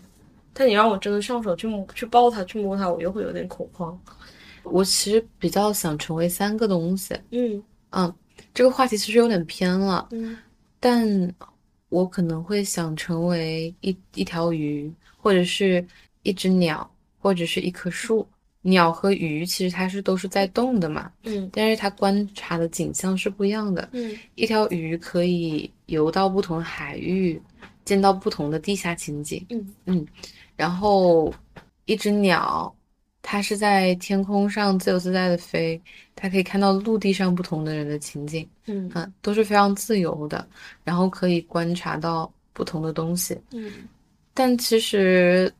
但你让我真的上手去摸、去抱它、去摸它，我又会有点恐慌。我其实比较想成为三个东西。嗯嗯，这个话题其实有点偏了，嗯但我可能会想成为一一条鱼，或者是一只鸟，或者是一棵树。鸟和鱼其实它是都是在动的嘛，嗯但是它观察的景象是不一样的。嗯一条鱼可以游到不同海域，见到不同的地下情景。嗯然后一只鸟，它是在天空上自由自在的飞，它可以看到陆地上不同的人的情景，嗯嗯，都是非常自由的，然后可以观察到不同的东西。嗯但其实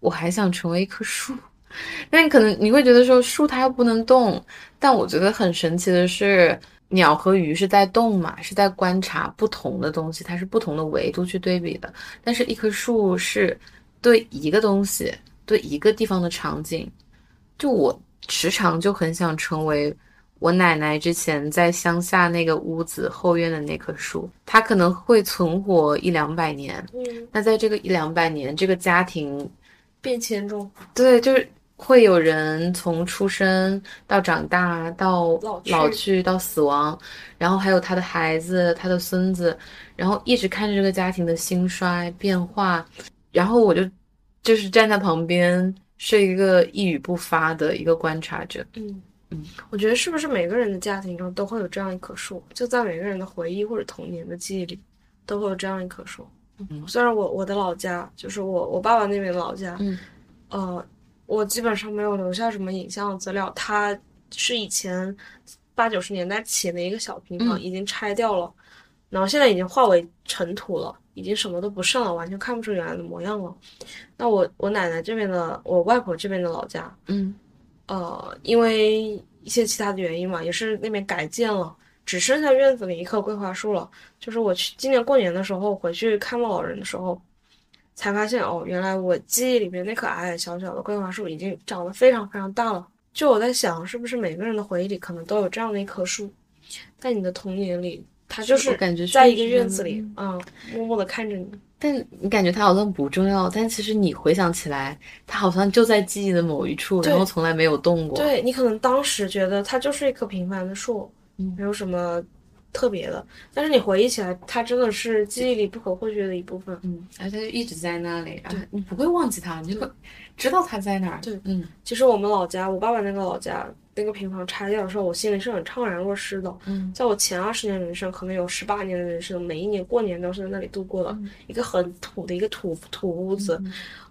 我还想成为一棵树，[LAUGHS] 但可能你会觉得说树它又不能动，但我觉得很神奇的是，鸟和鱼是在动嘛，是在观察不同的东西，它是不同的维度去对比的。但是一棵树是对一个东西，对一个地方的场景，就我时常就很想成为。我奶奶之前在乡下那个屋子后院的那棵树，它可能会存活一两百年，嗯，那在这个一两百年，这个家庭，变迁中对，就是会有人从出生到长大到老去到死亡，然后还有他的孩子、他的孙子，然后一直看着这个家庭的兴衰变化，然后我就就是站在旁边，是一个一语不发的一个观察者。嗯嗯，我觉得是不是每个人的家庭中都会有这样一棵树？就在每个人的回忆或者童年的记忆里，都会有这样一棵树。嗯虽然我我的老家就是我我爸爸那边的老家，嗯呃，我基本上没有留下什么影像资料。它是以前八九十年代起的一个小平房，嗯已经拆掉了，然后现在已经化为尘土了，已经什么都不剩了，完全看不出原来的模样了。那我我奶奶这边的，我外婆这边的老家，嗯呃，因为一些其他的原因嘛，也是那边改建了，只剩下院子里一棵桂花树了。就是我去今年过年的时候回去看望老人的时候，才发现哦，原来我记忆里面那棵矮矮小小的桂花树已经长得非常非常大了。就我在想，是不是每个人的回忆里可能都有这样的一棵树，在你的童年里，它就是我感觉是在一个院子里，嗯，默默的看着你。但你感觉它好像不重要，但其实你回想起来，它好像就在记忆的某一处，然后从来没有动过。对你可能当时觉得它就是一棵平凡的树，嗯没有什么特别的，但是你回忆起来，它真的是记忆里不可或缺的一部分。嗯，而且就一直在那里，啊，你不会忘记它，你就会知道它在哪儿。对嗯其实我们老家，我爸爸那个老家那个平房拆掉的时候，我心里是很怅然若失的。嗯在我前二十年人生，可能有十八年的人生，每一年过年都是在那里度过的，嗯一个很土的一个土土屋子。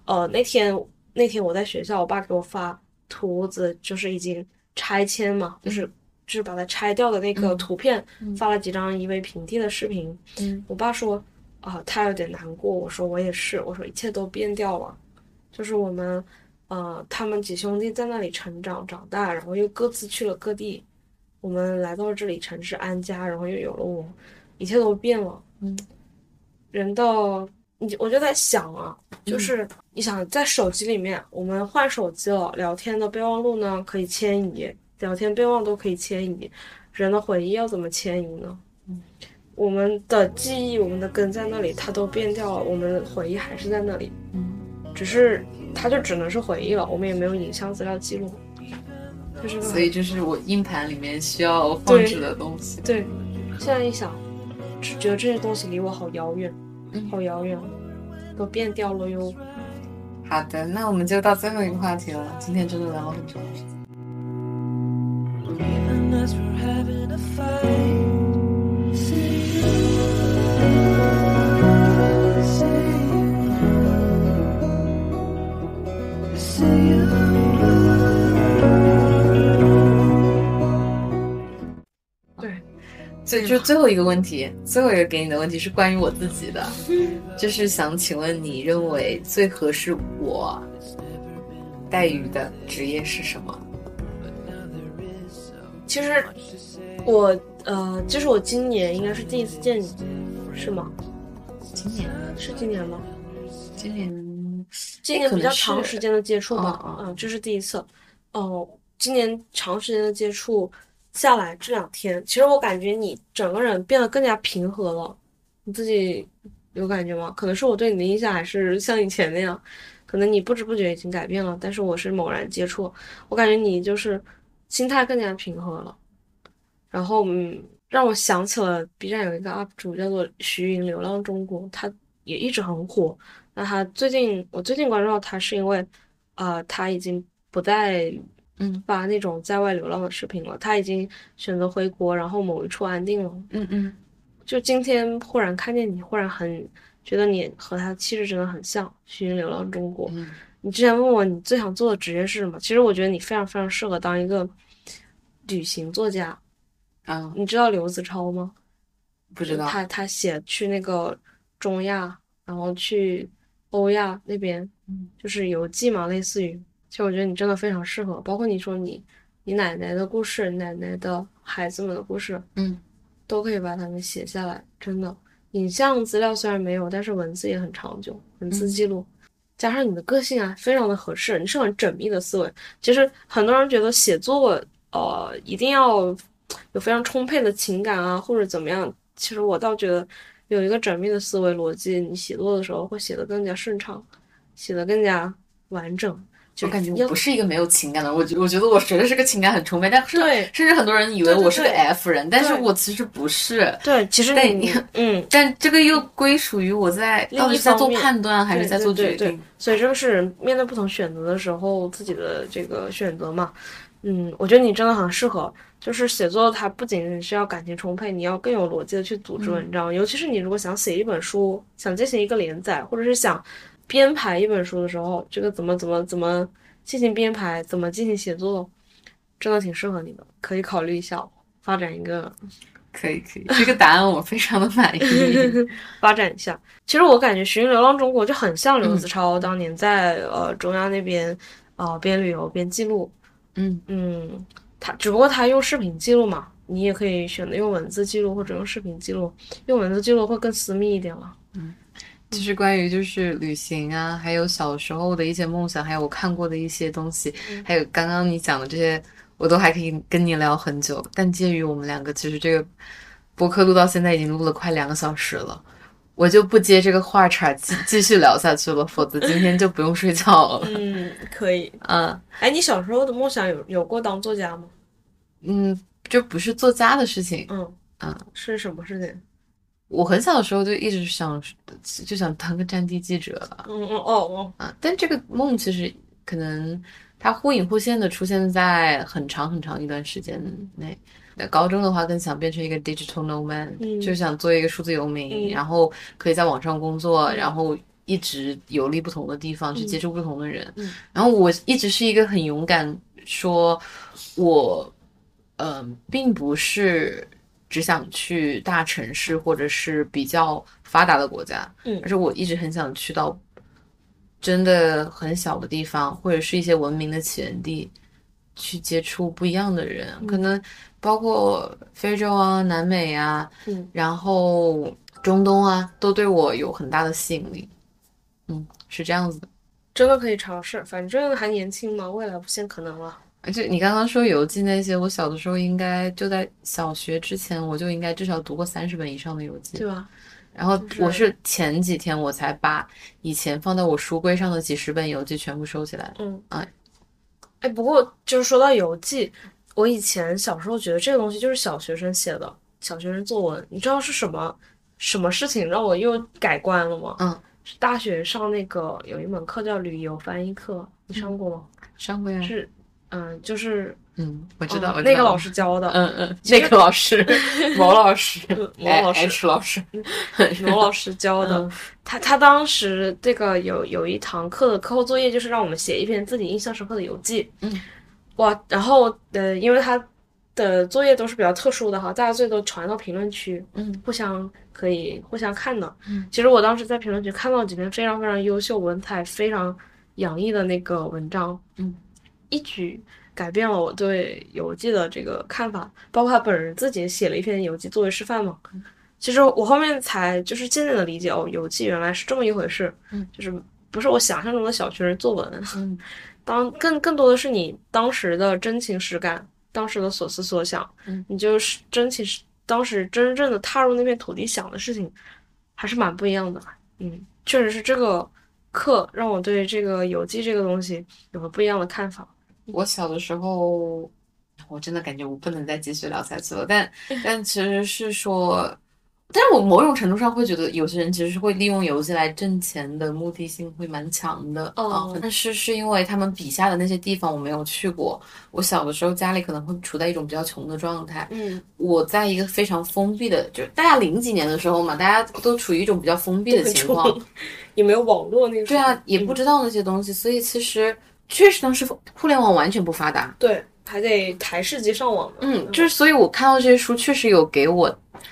呃，那天那天我在学校，我爸给我发土屋子，就是已经拆迁嘛，就是就是把它拆掉的那个嗯图片，嗯。发了几张夷为平地的视频。嗯。我爸说啊，他有点难过。我说我也是，我说一切都变掉了，就是我们呃，他们几兄弟在那里成长长大，然后又各自去了各地，我们来到了这里城市安家，然后又有了我，一切都变了。嗯，人到你我就在想啊，嗯。就是你想在手机里面，我们换手机了，聊天的备忘录呢可以迁移，聊天备忘都可以迁移，人的回忆要怎么迁移呢？我们的记忆，我们的根在那里，它都变掉了，我们的回忆还是在那里，嗯只是它就只能是回忆了，我们也没有影像资料记录，就是所以这是我硬盘里面需要放置的东西。对，现在一想，只觉得这些东西离我好遥远，嗯好遥远，都变掉了哟。好的，那我们就到最后一个话题了。今天真的聊了很长时间。对，最就最后一个问题，最后一个给你的问题是关于我自己的，就是想请问你认为最合适我待遇的职业是什么？其实我呃，就是我今年应该是第一次见你，是吗？今年是今年吗？今年今年比较长时间的接触吧，嗯，这是第一次。哦，今年长时间的接触下来，这两天，其实我感觉你整个人变得更加平和了。你自己有感觉吗？可能是我对你的印象还是像以前那样，可能你不知不觉已经改变了，但是我是猛然接触，我感觉你就是心态更加平和了。然后，嗯，让我想起了 B 站有一个 UP 主叫做徐云流浪中国，他也一直很火。那他最近，我最近关注到他是因为，呃，他已经不再嗯发那种在外流浪的视频了，他已经选择回国，然后某一处安定了。嗯嗯就今天忽然看见你，忽然很觉得你和他气质真的很像，徐云流浪中国。嗯你之前问我你最想做的职业是什么，其实我觉得你非常非常适合当一个旅行作家。啊，你知道刘子超吗？不知道他他写去那个中亚，然后去欧亚那边，嗯，就是游记嘛，类似于。其实我觉得你真的非常适合，包括你说你你奶奶的故事，奶奶的孩子们的故事，嗯，都可以把它们写下来。真的，影像资料虽然没有，但是文字也很长久，文字嗯记录。加上你的个性啊，非常的合适，你是很缜密的思维。其实很多人觉得写作，呃，一定要有非常充沛的情感啊，或者怎么样。其实我倒觉得有一个缜密的思维逻辑，你写作的时候会写得更加顺畅，写得更加完整。就我感觉要我不是一个没有情感的人，我觉我觉得我绝对是个情感很充沛，但是对甚至很多人以为我是个 F 人，但是我其实不是。对，其实对你嗯，[LAUGHS] 但这个又归属于我在到底是在做判断还是在做决对对对定？所以这个是面对不同选择的时候自己的这个选择嘛。嗯，我觉得你真的很适合，就是写作它不仅仅是要感情充沛，你要更有逻辑的去组织文章。尤其是你如果想写一本书，想进行一个连载，或者是想编排一本书的时候，这个怎么怎么怎么进行编排，怎么进行写作，真的挺适合你的，可以考虑一下发展一个可以可以，这个答案我非常的满意。[LAUGHS] 发展一下。其实我感觉《寻流浪中国》就很像刘嗯子超当年在、呃中央那边，呃边旅游边记录。嗯嗯，他只不过他用视频记录嘛，你也可以选择用文字记录或者用视频记录，用文字记录会更私密一点了。就是关于就是旅行啊，还有小时候的一些梦想，还有我看过的一些东西，还有刚刚你讲的这些，我都还可以跟你聊很久。但介于我们两个，其实这个博客录到现在已经录了快两个小时了，我就不接这个话茬继继续聊下去了，否则今天就不用睡觉了。嗯，可以。嗯哎，你小时候的梦想有有过当作家吗？嗯，这不是作家的事情。嗯嗯，是什么事情？我很小的时候就一直想，就想当个战地记者了。嗯嗯哦哦，啊，但这个梦其实可能它忽隐忽现的出现在很长很长一段时间内。那高中的话，更想变成一个 digital nomad，、嗯就想做一个数字游民，嗯然后可以在网上工作，嗯然后一直游历不同的地方，去嗯接触不同的人。嗯然后我一直是一个很勇敢，说我，嗯、并不是只想去大城市或者是比较发达的国家，嗯而是我一直很想去到真的很小的地方，或者是一些文明的起源地，去接触不一样的人，可能包括非洲啊、南美啊，嗯然后中东啊，都对我有很大的吸引力。嗯，是这样子的。真的可以尝试，反正还年轻嘛，未来无限可能了。而且你刚刚说游记那些，我小的时候应该就在小学之前，我就应该至少读过三十本以上的游记。对吧？然后我是前几天我才把以前放在我书柜上的几十本游记全部收起来。嗯，哎，哎，不过就是说到游记，我以前小时候觉得这个东西就是小学生写的，小学生作文。你知道是什么什么事情让我又改观了吗？嗯，是大学上那个有一门课叫旅游翻译课，你上过吗？上过呀。是，嗯，就是嗯，我知道，那个老师教的，嗯嗯，那个老师，[LAUGHS] 毛老师，毛老师老师，毛老师教的。嗯他他当时这个有有一堂课的课后作业就是让我们写一篇自己印象深刻的游记。嗯，哇，然后呃，因为他的作业都是比较特殊的哈，大家最多传到评论区，嗯互相可以互相看的。嗯，其实我当时在评论区看到几篇非常非常优秀、文采非常洋溢的那个文章，嗯，一举改变了我对游记的这个看法，包括他本人自己写了一篇游记作为示范嘛。其实我后面才就是渐渐的理解，哦，游记原来是这么一回事，嗯，就是不是我想象中的小学生作文，嗯，当更更多的是你当时的真情实感，当时的所思所想，嗯，你就是真情实，当时真正的踏入那片土地想的事情，还是蛮不一样的，嗯，确实是这个课让我对这个游记这个东西有了不一样的看法。我小的时候，我真的感觉我不能再继续聊下去了。但 [LAUGHS] 但其实是说，但是我某种程度上会觉得，有些人其实是会利用游戏来挣钱的目的性会蛮强的啊、哦但是是因为他们笔下的那些地方我没有去过，我小的时候家里可能会处在一种比较穷的状态。嗯，我在一个非常封闭的，就是大家零几年的时候嘛，大家都处于一种比较封闭的情况，也没有网络那个。对啊，也不知道那些东西，所以其实确实当时互联网完全不发达。对，还得台式机上网的。嗯，就是所以，我看到这些书，确实有给我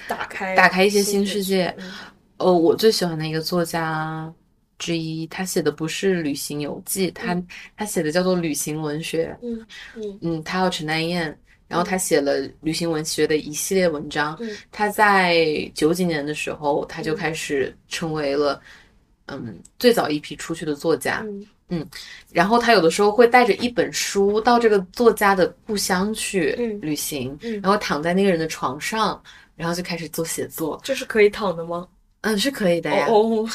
打开打开一些新世界。嗯呃，我最喜欢的一个作家之一，他写的不是旅行游记，他他写的叫做旅行文学。嗯嗯嗯，他叫陈丹燕，然后他写了旅行文学的一系列文章。嗯他在九几年的时候，他就开始成为了嗯最早一批出去的作家。嗯然后他有的时候会带着一本书到这个作家的故乡去嗯旅行，嗯然后躺在那个人的床上，然后就开始做写作。这是可以躺的吗？嗯，是可以的呀。哦，[LAUGHS]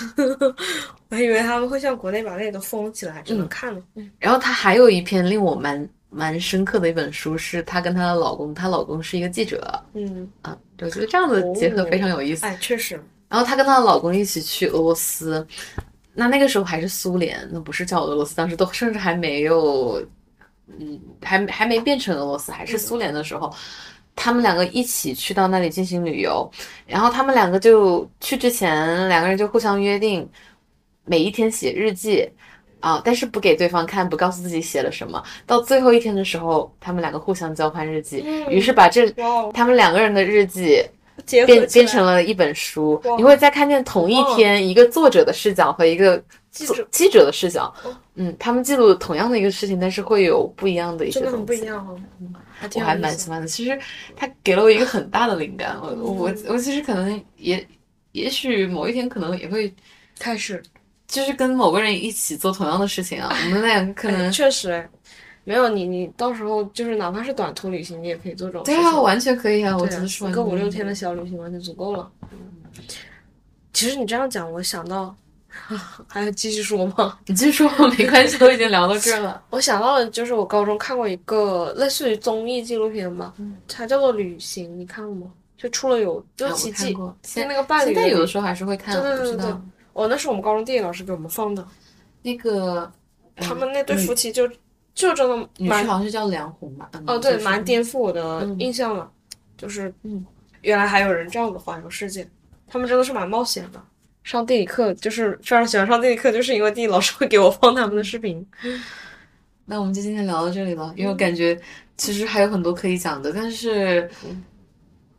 我还以为他们会像国内把那些都封起来，只能看了。然后他还有一篇令我蛮蛮深刻的一本书，是她跟她的老公，她老公是一个记者嗯，啊，我觉得这样的结合非常有意思。哎，确实，然后她跟她的老公一起去俄罗斯，那那个时候还是苏联，那不是叫俄罗斯，当时都甚至还没有，嗯，还还没变成俄罗斯，还是苏联的时候，他们两个一起去到那里进行旅游，然后他们两个就去之前，两个人就互相约定，每一天写日记。啊，但是不给对方看，不告诉自己写了什么。到最后一天的时候，他们两个互相交换日记，于是把这，他们两个人的日记变变成了一本书，你会在看见同一天一个作者的视角和一个记者。记者的视角。哦，嗯，他们记录同样的一个事情，但是会有不一样的一些真的很东西。不一样哦，还我还蛮喜欢的。其实他给了我一个很大的灵感，我我嗯我其实可能也也许某一天可能也会开始，就是跟某个人一起做同样的事情啊，我们俩可能哎确实哎，没有你，你到时候就是哪怕是短途旅行，你也可以做这种对情。啊，完全可以啊，我对啊觉得一个五六天的小旅行完全足够了。其实你这样讲，我想到，[LAUGHS] 还要继续说吗？[LAUGHS] 你继续说没关系，都已经聊到这了。[LAUGHS] 我想到的就是我高中看过一个类似于综艺纪录片吧，它叫做《旅行》，你看过吗？就出了有六七季，就现那个伴侣现在有的时候还是会看，对对对哦，那是我们高中地理老师给我们放的，那个他们那对夫妻就就真的女蛮婿好像是叫梁红吧？嗯哦，对，蛮颠覆我的嗯印象了，就是嗯，原来还有人这样子环游世界，他们真的是蛮冒险的。上地理课就是非常喜欢上地理课，就是因为地理老师会给我放他们的视频。那我们就今天聊到这里了，因为我感觉其实还有很多可以讲的，但是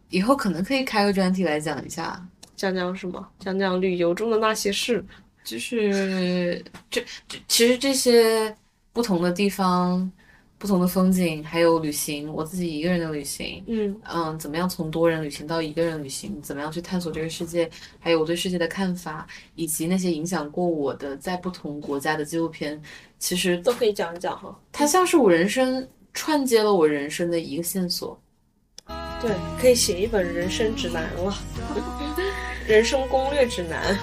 以后可能可以开个专题来讲一下，讲讲什么？讲讲旅游中的那些事。就是这这其实这些不同的地方、不同的风景，还有旅行，我自己一个人的旅行，嗯嗯，怎么样从多人旅行到一个人旅行？怎么样去探索这个世界？还有我对世界的看法，以及那些影响过我的在不同国家的纪录片，其实都可以讲一讲哈。它像是我人生串接了我人生的一个线索。对，可以写一本人生指南了，[LAUGHS] 人生攻略指南。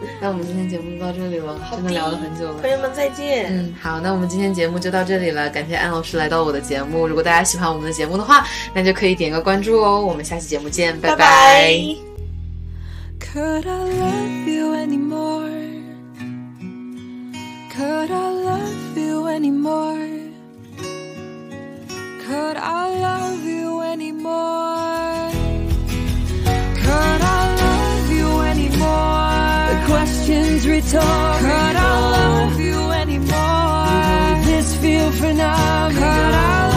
[LAUGHS] 那我们今天节目就到这里了，真的聊了很久了。朋友们再见。嗯，好，那我们今天节目就到这里了，感谢安老师来到我的节目。如果大家喜欢我们的节目的话，那就可以点个关注哦。我们下期节目见，拜拜拜 Could I love you anymore? Could I love you anymore? Could I love you anymore? Question's rhetorical. I love you anymore? This feel phenomenal.